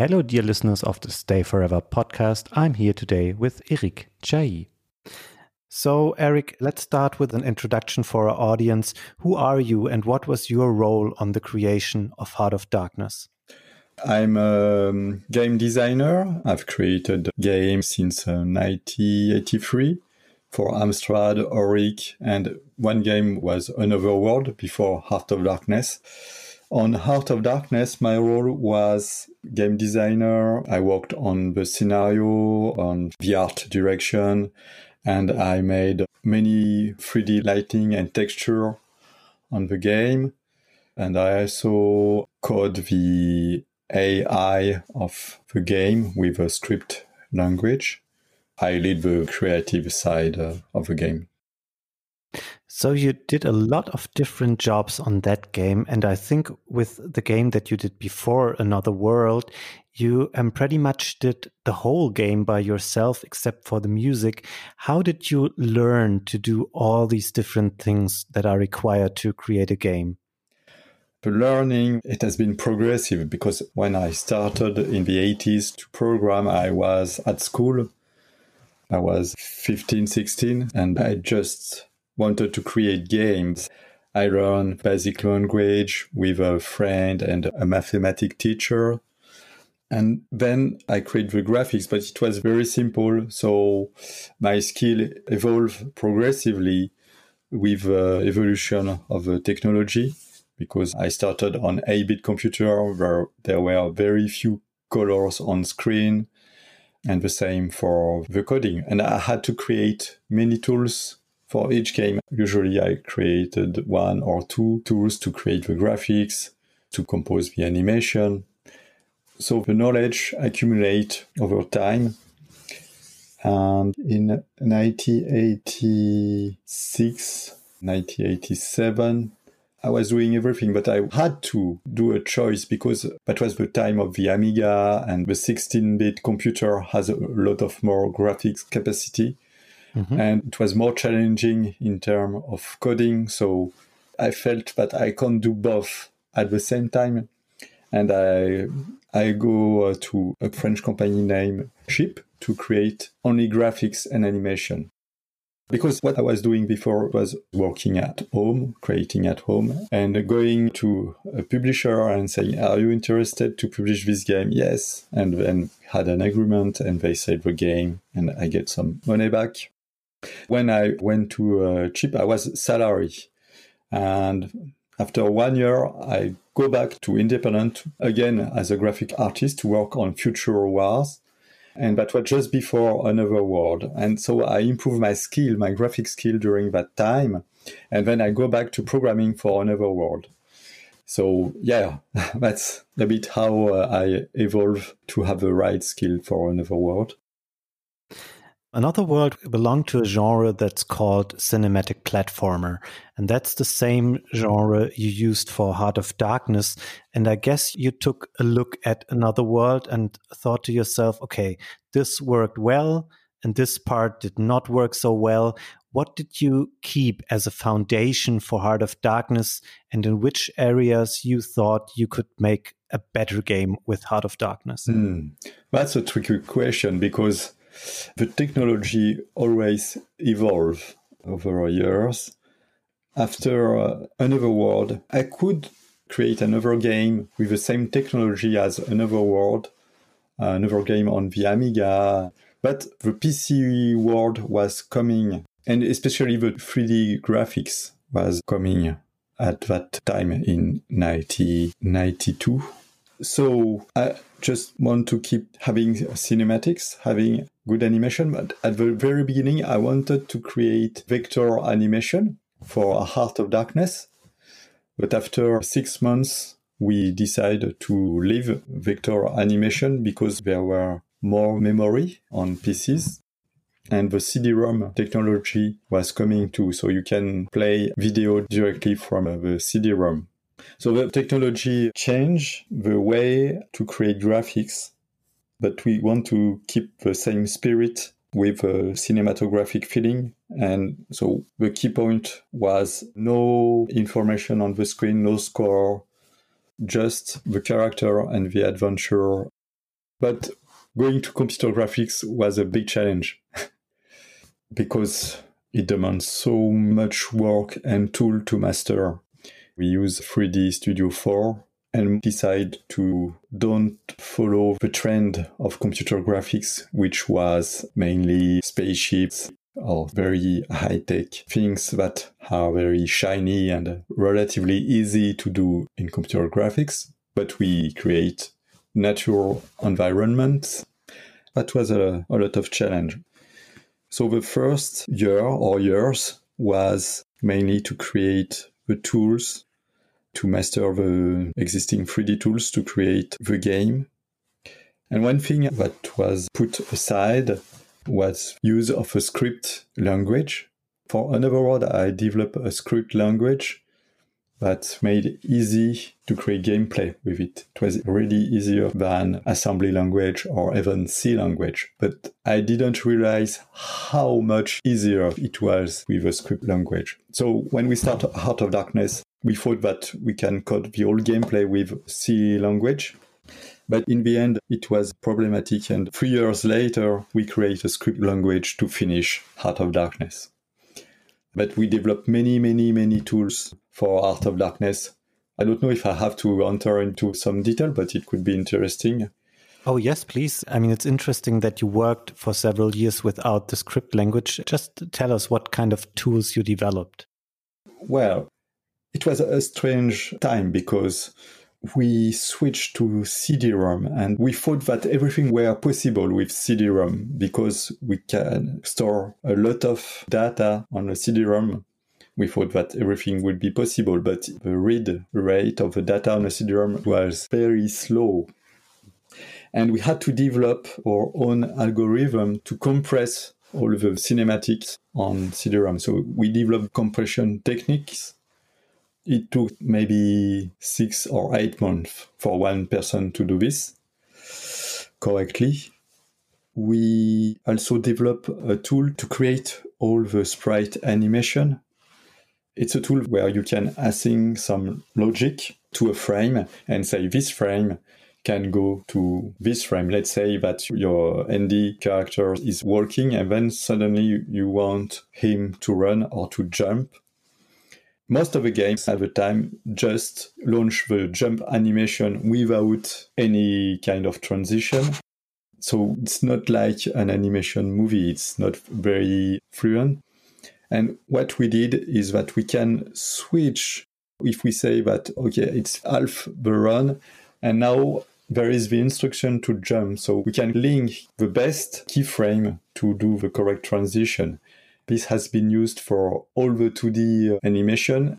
Hello, dear listeners of the Stay Forever podcast. I'm here today with Eric Chahi. So, Eric, let's start with an introduction for our audience. Who are you and what was your role on the creation of Heart of Darkness? I'm a game designer. I've created games since uh, 1983 for Amstrad, Oric, and one game was Another World before Heart of Darkness. On Heart of Darkness, my role was game designer. I worked on the scenario, on the art direction, and I made many 3D lighting and texture on the game. And I also code the AI of the game with a script language. I lead the creative side uh, of the game. So you did a lot of different jobs on that game, and I think with the game that you did before, Another World, you um, pretty much did the whole game by yourself, except for the music. How did you learn to do all these different things that are required to create a game? The learning it has been progressive because when I started in the 80s to program, I was at school. I was 15, 16, and I just wanted to create games. I learned basic language with a friend and a mathematic teacher. And then I create the graphics, but it was very simple. So my skill evolved progressively with the evolution of the technology because I started on 8-bit computer where there were very few colors on screen and the same for the coding. And I had to create many tools for each game, usually I created one or two tools to create the graphics, to compose the animation. So the knowledge accumulate over time. And in 1986, 1987, I was doing everything, but I had to do a choice because that was the time of the Amiga and the 16 bit computer has a lot of more graphics capacity. Mm-hmm. And it was more challenging in terms of coding. So I felt that I can't do both at the same time. And I, I go uh, to a French company named Chip to create only graphics and animation. Because what I was doing before was working at home, creating at home, and going to a publisher and saying, Are you interested to publish this game? Yes. And then had an agreement, and they said the game, and I get some money back. When I went to uh, Chip, I was salary. And after one year, I go back to independent again as a graphic artist to work on Future Wars. And that was just before Another World. And so I improved my skill, my graphic skill during that time. And then I go back to programming for Another World. So yeah, that's a bit how uh, I evolve to have the right skill for Another World. Another World belonged to a genre that's called cinematic platformer. And that's the same genre you used for Heart of Darkness. And I guess you took a look at Another World and thought to yourself, okay, this worked well and this part did not work so well. What did you keep as a foundation for Heart of Darkness? And in which areas you thought you could make a better game with Heart of Darkness? Mm, that's a tricky question because the technology always evolve over years. After uh, another world, I could create another game with the same technology as another world, uh, another game on the Amiga. But the PC world was coming, and especially the 3D graphics was coming at that time in 1992. So I just want to keep having cinematics, having good animation. But at the very beginning, I wanted to create vector animation for a Heart of Darkness. But after six months, we decided to leave vector animation because there were more memory on PCs. And the CD-ROM technology was coming too, so you can play video directly from uh, the CD-ROM. So the technology changed the way to create graphics, but we want to keep the same spirit with a cinematographic feeling. And so the key point was no information on the screen, no score, just the character and the adventure. But going to computer graphics was a big challenge because it demands so much work and tool to master. We use 3D Studio 4 and decide to don't follow the trend of computer graphics, which was mainly spaceships or very high tech things that are very shiny and relatively easy to do in computer graphics. But we create natural environments. That was a, a lot of challenge. So the first year or years was mainly to create the tools to master the existing 3D tools to create the game. And one thing that was put aside was use of a script language. For another world, I developed a script language that made easy to create gameplay with it. It was really easier than assembly language or even C language. But I didn't realize how much easier it was with a script language. So when we start Heart of Darkness, we thought that we can code the whole gameplay with C language. But in the end, it was problematic. And three years later, we create a script language to finish Heart of Darkness. But we developed many, many, many tools for Art of Darkness. I don't know if I have to enter into some detail, but it could be interesting. Oh, yes, please. I mean, it's interesting that you worked for several years without the script language. Just tell us what kind of tools you developed. Well, it was a strange time because we switched to CD-ROM and we thought that everything were possible with CD-ROM because we can store a lot of data on a CD-ROM. We thought that everything would be possible, but the read rate of the data on a CD-ROM was very slow. And we had to develop our own algorithm to compress all the cinematics on CD-ROM. So we developed compression techniques it took maybe six or eight months for one person to do this correctly. We also developed a tool to create all the sprite animation. It's a tool where you can assign some logic to a frame and say this frame can go to this frame. Let's say that your Andy character is walking and then suddenly you want him to run or to jump most of the games at the time just launch the jump animation without any kind of transition. So it's not like an animation movie, it's not very fluent. And what we did is that we can switch if we say that, okay, it's half the run, and now there is the instruction to jump. So we can link the best keyframe to do the correct transition. This has been used for all the 2D animation.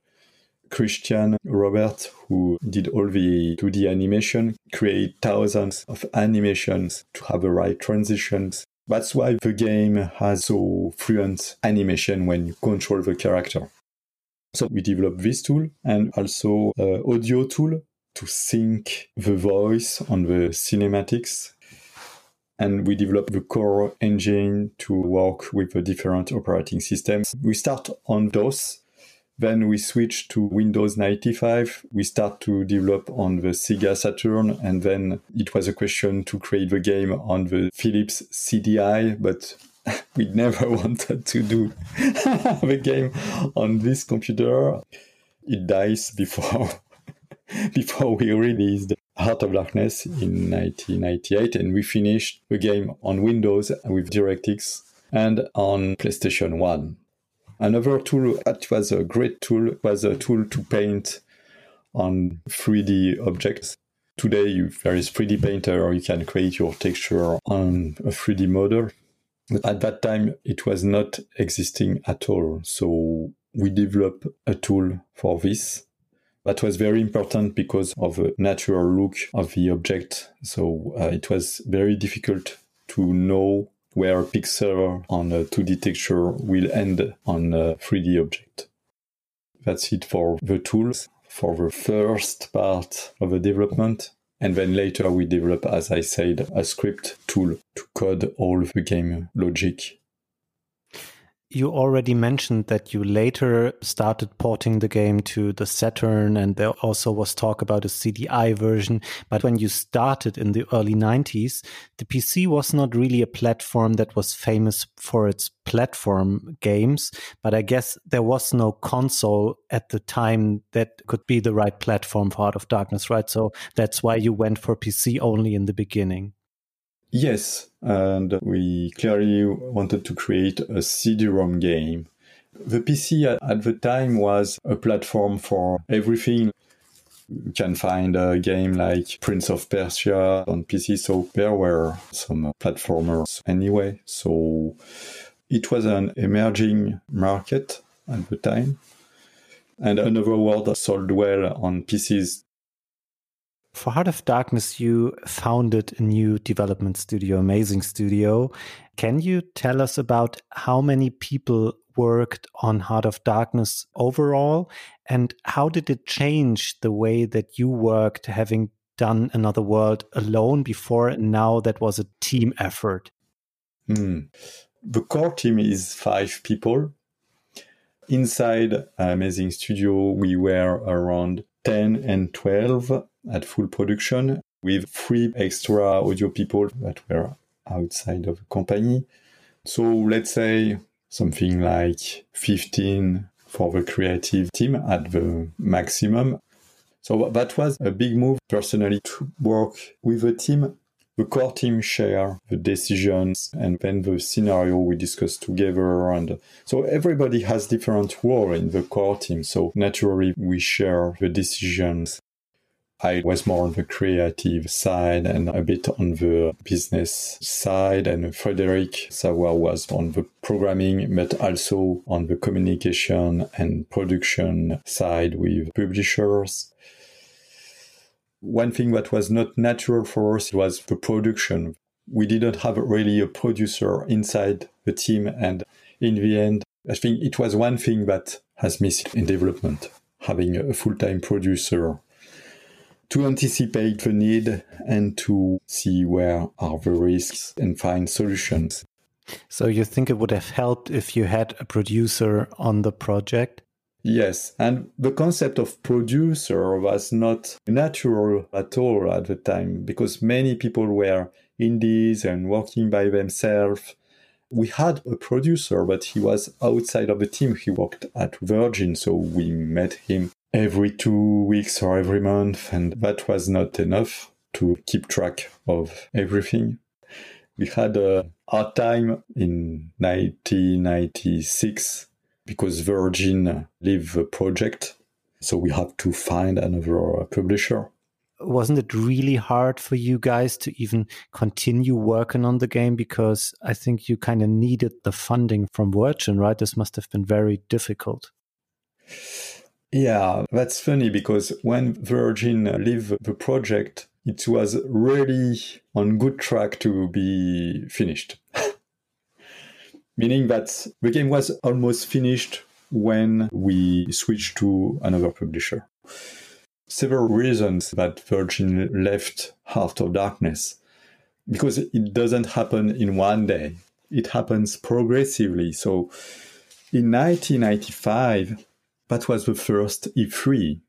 Christian Robert, who did all the 2D animation, create thousands of animations to have the right transitions. That's why the game has so fluent animation when you control the character. So we developed this tool and also an audio tool to sync the voice on the cinematics and we develop the core engine to work with the different operating systems. We start on DOS, then we switch to Windows 95. We start to develop on the Sega Saturn, and then it was a question to create the game on the Philips CDI, but we never wanted to do the game on this computer. It dies before before we released Heart of Darkness in 1998, and we finished the game on Windows with DirectX and on PlayStation 1. Another tool that was a great tool was a tool to paint on 3D objects. Today, there is 3D Painter, or you can create your texture on a 3D model. But at that time, it was not existing at all. So we developed a tool for this that was very important because of the natural look of the object. So uh, it was very difficult to know where a pixel on a 2D texture will end on a 3D object. That's it for the tools for the first part of the development. And then later we develop, as I said, a script tool to code all the game logic You already mentioned that you later started porting the game to the Saturn, and there also was talk about a CDI version. But when you started in the early 90s, the PC was not really a platform that was famous for its platform games. But I guess there was no console at the time that could be the right platform for Heart of Darkness, right? So that's why you went for PC only in the beginning. Yes, and we clearly wanted to create a CD-ROM game. The PC at the time was a platform for everything. You can find a game like Prince of Persia on PC, so there were some platformers anyway. So it was an emerging market at the time. And Another World sold well on PCs for Heart of Darkness, you founded a new development studio, Amazing Studio. Can you tell us about how many people worked on Heart of Darkness overall? And how did it change the way that you worked, having done Another World alone before and now that was a team effort? Hmm. The core team is five people. Inside Amazing Studio, we were around 10 and 12 at full production with three extra audio people that were outside of the company. So let's say something like 15 for the creative team at the maximum. So that was a big move personally to work with a team. The core team share the decisions and then the scenario we discuss together. And so everybody has different role in the core team. So naturally we share the decisions I was more on the creative side and a bit on the business side, and Frederick Savoir was on the programming, but also on the communication and production side with publishers. One thing that was not natural for us was the production. We didn't have really a producer inside the team, and in the end, I think it was one thing that has missed in development having a full time producer to anticipate the need and to see where are the risks and find solutions. So you think it would have helped if you had a producer on the project? Yes, and the concept of producer was not natural at all at the time because many people were indies and working by themselves. We had a producer, but he was outside of the team. He worked at Virgin, so we met him every two weeks or every month, and that was not enough to keep track of everything. We had a hard time in 1996 because Virgin left the project, so we had to find another uh, publisher. Wasn't it really hard for you guys to even continue working on the game? Because I think you kind of needed the funding from Virgin, right? This must have been very difficult. Yeah, that's funny because when Virgin left the project, it was really on good track to be finished. Meaning that the game was almost finished when we switched to another publisher. Several reasons that Virgin left Heart of Darkness. Because it doesn't happen in one day. It happens progressively. So in 1995, that was the first E3.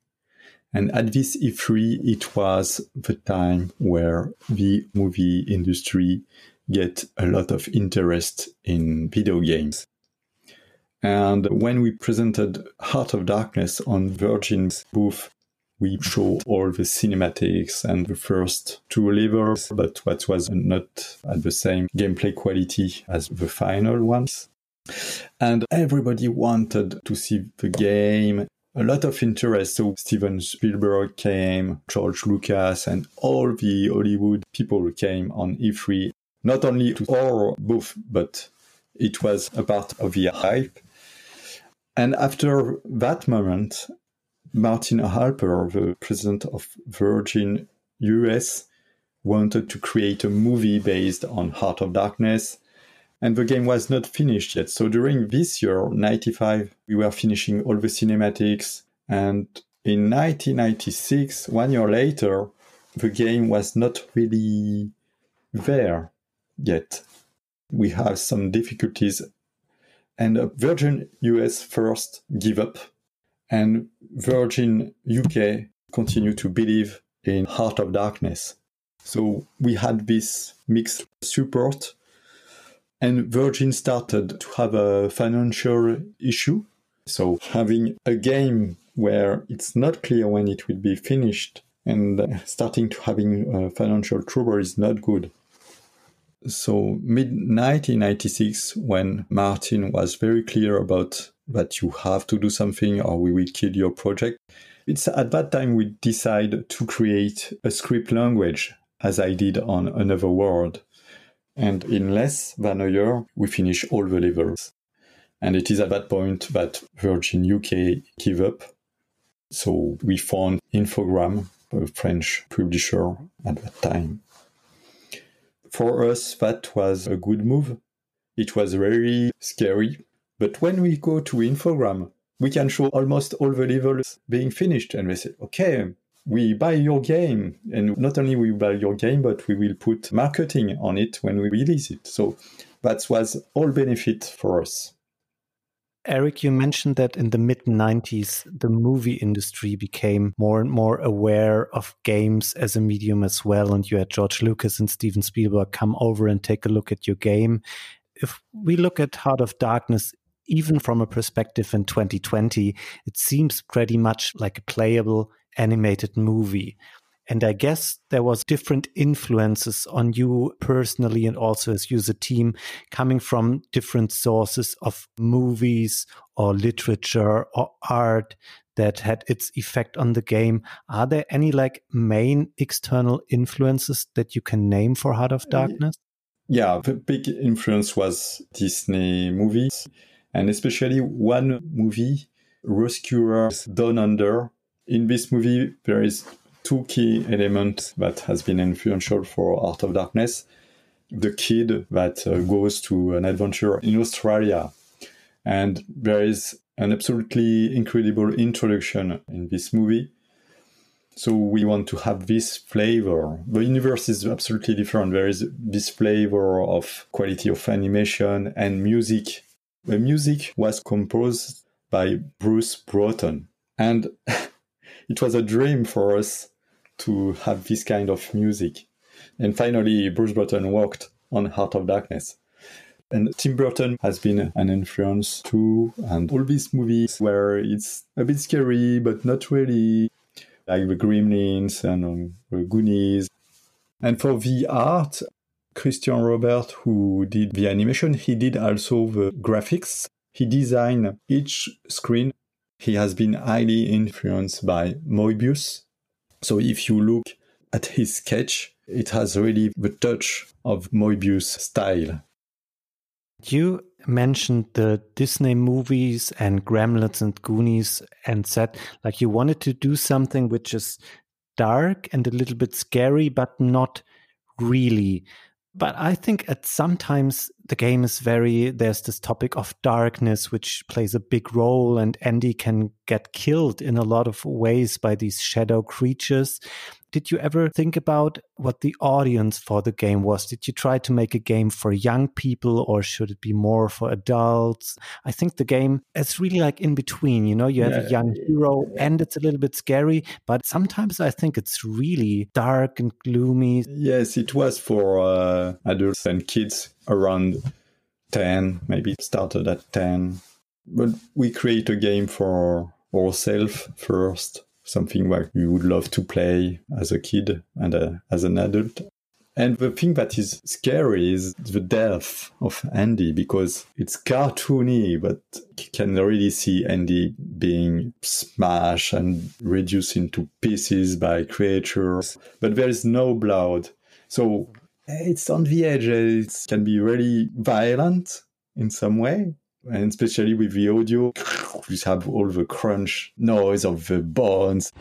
And at this E3, it was the time where the movie industry get a lot of interest in video games. And when we presented Heart of Darkness on Virgin's booth, we show all the cinematics and the first two levels, but what was not at the same gameplay quality as the final ones. And everybody wanted to see the game. A lot of interest. So Steven Spielberg came, George Lucas, and all the Hollywood people came on E3, not only to our booth, but it was a part of the hype. And after that moment, Martin Alper, the president of Virgin US, wanted to create a movie based on Heart of Darkness and the game was not finished yet. So during this year, 95, we were finishing all the cinematics. And in 1996, one year later, the game was not really there yet. We have some difficulties. And Virgin US first give up, and Virgin UK continue to believe in Heart of Darkness. So we had this mixed support, and Virgin started to have a financial issue. So having a game where it's not clear when it will be finished and starting to having uh, financial trouble is not good. So mid 1996, when Martin was very clear about that you have to do something or we will kill your project, it's at that time we decide to create a script language, as I did on Another World. And in less than a year, we finish all the levels. And it is at that point that Virgin UK give up. So we found Infogrames, a French publisher at that time. For us, that was a good move. It was very scary. But when we go to Infogrames, we can show almost all the levels being finished. And we say, okay, we buy your game. And not only we buy your game, but we will put marketing on it when we release it. So that was all benefit for us. Eric, you mentioned that in the mid 90s, the movie industry became more and more aware of games as a medium as well. And you had George Lucas and Steven Spielberg come over and take a look at your game. If we look at Heart of Darkness, even from a perspective in 2020, it seems pretty much like a playable animated movie. And I guess there was different influences on you personally and also as you as a team coming from different sources of movies or literature or art that had its effect on the game. Are there any like main external influences that you can name for Heart of uh, Darkness? Yeah, the big influence was Disney movies and especially one movie, Rescuers Down Under. In this movie, there is two key elements that has been influential for Art of Darkness. The kid that uh, goes to an adventure in Australia, and there is an absolutely incredible introduction in this movie. So we want to have this flavor. The universe is absolutely different. There is this flavor of quality of animation and music the music was composed by Bruce Broughton. And it was a dream for us to have this kind of music. And finally, Bruce Broughton worked on Heart of Darkness. And Tim Burton has been an influence too. And all these movies where it's a bit scary, but not really, like the Gremlins and um, the Goonies. And for the art, Christian Robert, who did the animation, he did also the graphics. He designed each screen. He has been highly influenced by Moebius. So if you look at his sketch, it has really the touch of Moebius style. You mentioned the Disney movies and Gremlins and Goonies and said like you wanted to do something which is dark and a little bit scary, but not really. But I think at sometimes the game is very, there's this topic of darkness, which plays a big role, and Andy can get killed in a lot of ways by these shadow creatures. Did you ever think about what the audience for the game was? Did you try to make a game for young people or should it be more for adults? I think the game is really like in between. You know, you have yeah, a young hero yeah. and it's a little bit scary, but sometimes I think it's really dark and gloomy. Yes, it was for uh, adults and kids around 10, maybe it started at 10. But we create a game for ourselves first something that you would love to play as a kid and uh, as an adult. And the thing that is scary is the death of Andy because it's cartoony, but you can really see Andy being smashed and reduced into pieces by creatures, but there is no blood. So it's on the edge. It can be really violent in some way, and especially with the audio, we have all the crunch noise of the bones.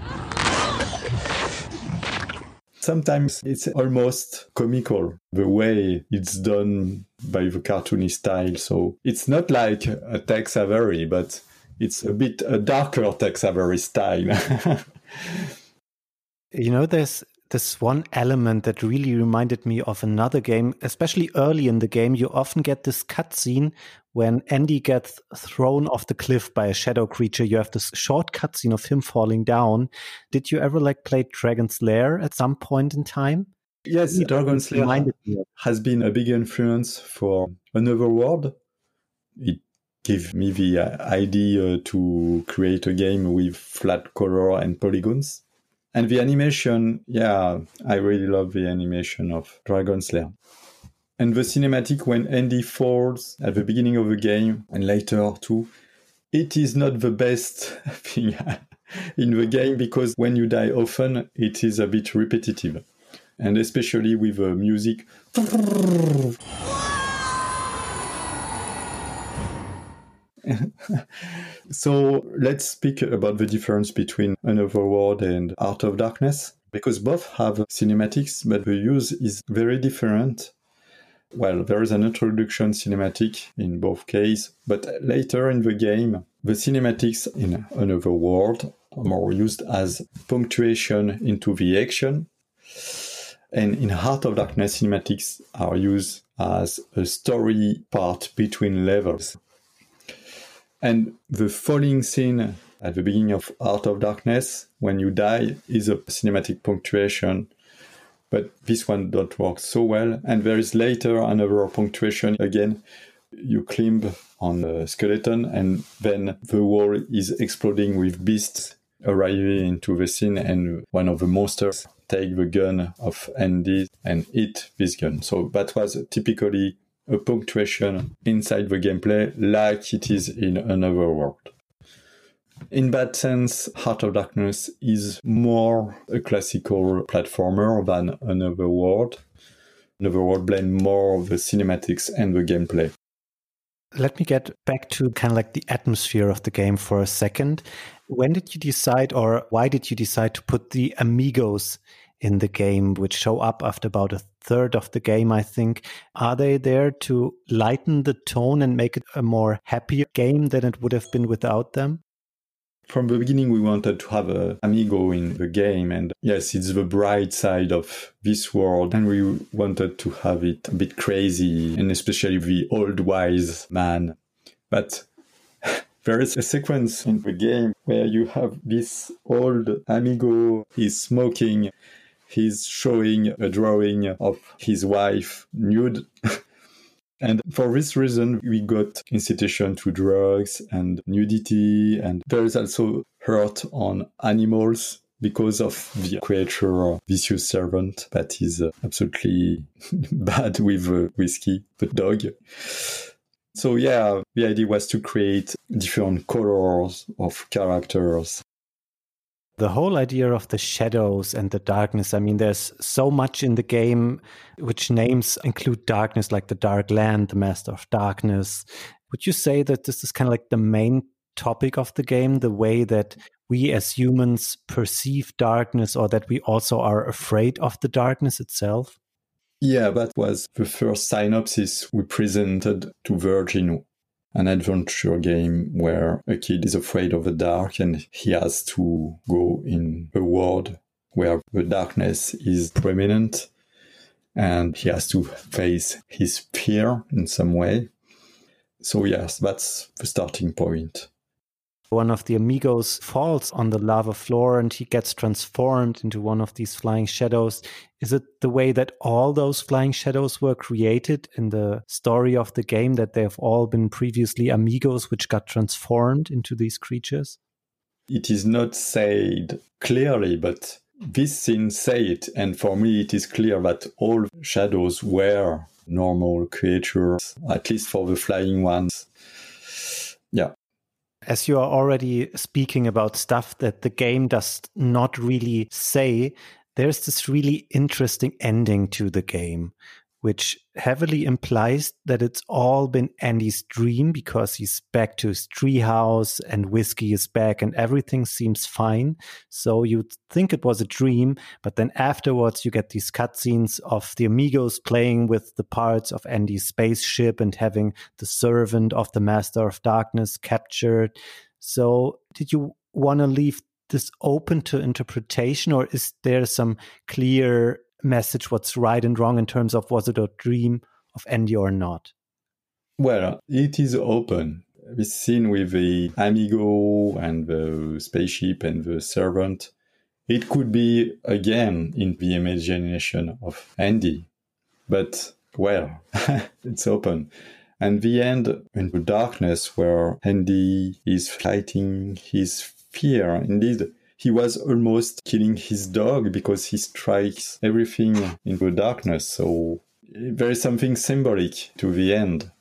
Sometimes it's almost comical the way it's done by the cartoony style. So it's not like a Tex Avery, but it's a bit a darker Tex Avery style. you know, there's this one element that really reminded me of another game, especially early in the game. You often get this cutscene when Andy gets thrown off the cliff by a shadow creature, you have this short cutscene of him falling down. Did you ever like play Dragon's Lair at some point in time? Yes, Dragon's Lair has been a big influence for Another World. It gave me the uh, idea to create a game with flat color and polygons. And the animation, yeah, I really love the animation of Dragon's Lair. And the cinematic when Andy falls at the beginning of the game and later too, it is not the best thing in the game because when you die often, it is a bit repetitive. And especially with the music. so let's speak about the difference between Another World and Art of Darkness because both have cinematics, but the use is very different. Well, there is an introduction cinematic in both cases, but later in the game, the cinematics in Another World are more used as punctuation into the action. And in Heart of Darkness, cinematics are used as a story part between levels. And the falling scene at the beginning of Heart of Darkness, when you die, is a cinematic punctuation. But this one don't work so well. And there is later another punctuation again. You climb on a skeleton, and then the wall is exploding with beasts arriving into the scene, and one of the monsters take the gun of Andy and hit this gun. So that was typically a punctuation inside the gameplay like it is in another world. In that sense, Heart of Darkness is more a classical platformer than another world. Another world blend more of the cinematics and the gameplay. Let me get back to kind of like the atmosphere of the game for a second. When did you decide, or why did you decide to put the amigos in the game, which show up after about a third of the game, I think. Are they there to lighten the tone and make it a more happier game than it would have been without them? From the beginning, we wanted to have a amigo in the game, and yes, it's the bright side of this world, and we wanted to have it a bit crazy, and especially the old wise man. But there is a sequence in the game where you have this old amigo, he's smoking, he's showing a drawing of his wife nude. and for this reason, we got incitation to drugs and nudity. And there is also hurt on animals because of the creature vicious servant that is uh, absolutely bad with uh, whiskey, the dog. So yeah, the idea was to create different colors of characters the whole idea of the shadows and the darkness. I mean, there's so much in the game which names include darkness, like the Dark Land, the Master of Darkness. Would you say that this is kind of like the main topic of the game, the way that we as humans perceive darkness, or that we also are afraid of the darkness itself? Yeah, that was the first synopsis we presented to Virgin an adventure game where a kid is afraid of the dark and he has to go in a world where the darkness is prominent and he has to face his fear in some way. So, yes, that's the starting point one of the amigos falls on the lava floor and he gets transformed into one of these flying shadows. Is it the way that all those flying shadows were created in the story of the game that they have all been previously amigos which got transformed into these creatures? It is not said clearly, but this scene say it, and for me it is clear that all shadows were normal creatures, at least for the flying ones. As you are already speaking about stuff that the game does not really say, there's this really interesting ending to the game, which heavily implies that it's all been Andy's dream because he's back to his treehouse and whiskey is back and everything seems fine. So you'd think it was a dream, but then afterwards you get these cutscenes of the amigos playing with the parts of Andy's spaceship and having the servant of the Master of Darkness captured. So did you want to leave this open to interpretation or is there some clear message what's right and wrong in terms of was it a dream of Andy or not? Well, it is open. This scene with the Amigo and the spaceship and the servant, it could be again in the imagination of Andy. But, well, it's open. And the end in the darkness where Andy is fighting his fear. Indeed, he was almost killing his dog because he strikes everything in the darkness. So there is something symbolic to the end.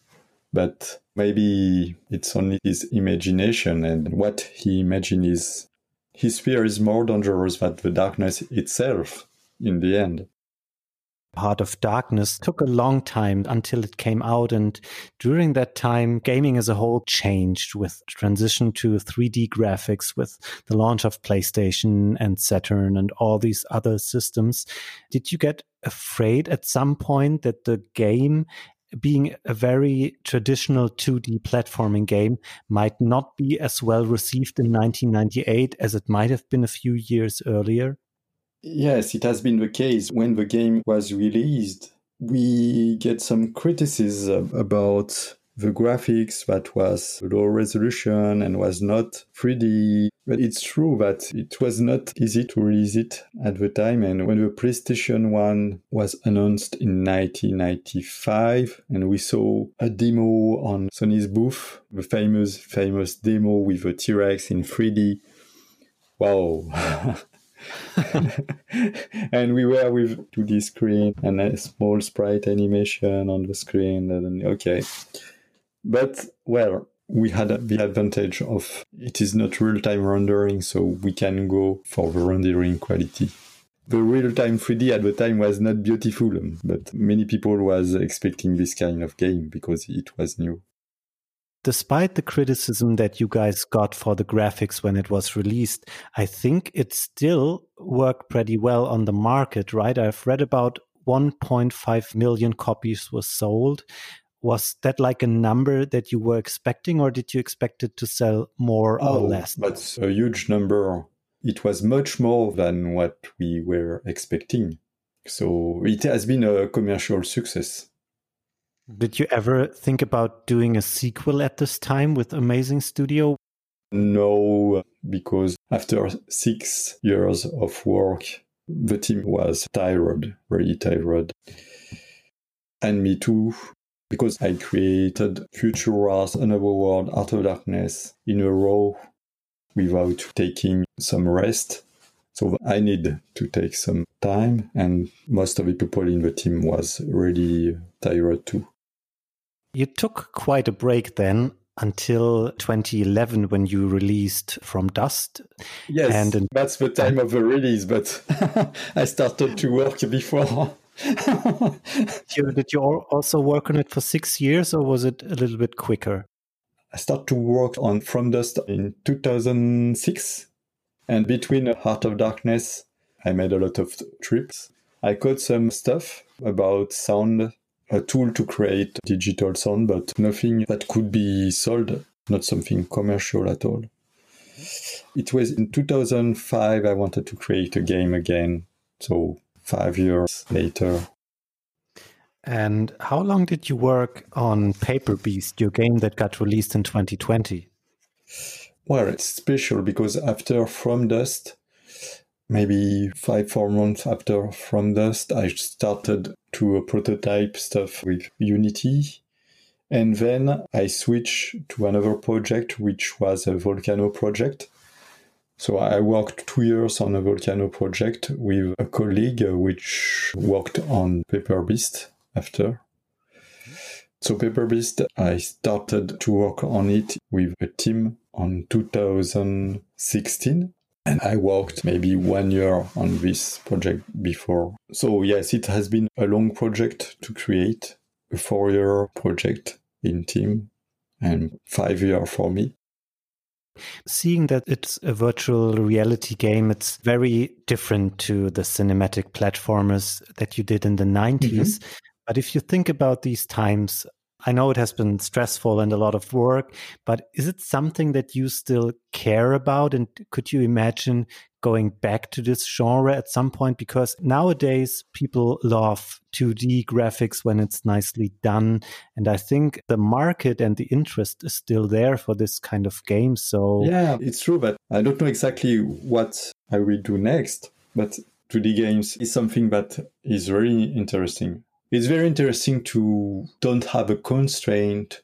But maybe it's only his imagination and what he imagines is his fear is more dangerous than the darkness itself in the end. Heart of Darkness took a long time until it came out. And during that time, gaming as a whole changed with transition to 3D graphics, with the launch of PlayStation and Saturn and all these other systems. Did you get afraid at some point that the game being a very traditional 2D platforming game might not be as well received in 1998 as it might have been a few years earlier? Yes, it has been the case. When the game was released, we get some criticism about the graphics that was low resolution and was not 3D. But it's true that it was not easy to release it at the time. And when the PlayStation 1 was announced in 1995, and we saw a demo on Sony's booth, the famous, famous demo with a T Rex in 3D. Wow. and we were with 2D screen and a small sprite animation on the screen. And okay, but well, we had the advantage of it is not real time rendering, so we can go for the rendering quality. The real time 3D at the time was not beautiful, but many people was expecting this kind of game because it was new despite the criticism that you guys got for the graphics when it was released, I think it still worked pretty well on the market, right? I've read about 1.5 million copies were sold. Was that like a number that you were expecting, or did you expect it to sell more oh, or less? That's a huge number. It was much more than what we were expecting. So it has been a commercial success. Did you ever think about doing a sequel at this time with Amazing Studio? No, because after six years of work, the team was tired, really tired. And me too, because I created Future Wars, Another World, Heart of Darkness in a row without taking some rest. So I need to take some time, and most of the people in the team was really tired too. You took quite a break then until 2011 when you released From Dust. Yes, and in- that's the time of the release, but I started to work before. did you also work on it for six years or was it a little bit quicker? I started to work on From Dust in 2006. And between Heart of Darkness, I made a lot of trips. I caught some stuff about sound a tool to create digital sound, but nothing that could be sold, not something commercial at all. It was in 2005 I wanted to create a game again. So five years later. And how long did you work on Paper Beast, your game that got released in 2020? Well, it's special because after From Dust, maybe five, four months after From Dust, I started to prototype stuff with Unity. And then I switched to another project, which was a Volcano project. So I worked two years on a Volcano project with a colleague, which worked on Paper Beast after. So Paper Beast, I started to work on it with a team on 2016 and I worked maybe one year on this project before. So, yes, it has been a long project to create, a four year project in team, and five year for me. Seeing that it's a virtual reality game, it's very different to the cinematic platformers that you did in the 90s. Mm-hmm. But if you think about these times, I know it has been stressful and a lot of work, but is it something that you still care about? And could you imagine going back to this genre at some point? Because nowadays people love 2D graphics when it's nicely done. And I think the market and the interest is still there for this kind of game. So, yeah, it's true, but I don't know exactly what I will do next. But 2D games is something that is very interesting. It's very interesting to don't have a constraint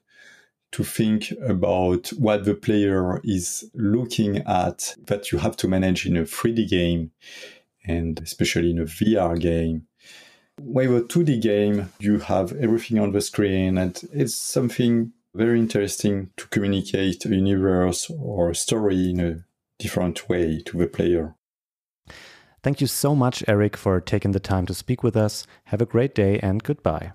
to think about what the player is looking at that you have to manage in a 3D game and especially in a VR game. With a 2D game, you have everything on the screen and it's something very interesting to communicate a universe or a story in a different way to the player. Thank you so much, Eric, for taking the time to speak with us. Have a great day and goodbye.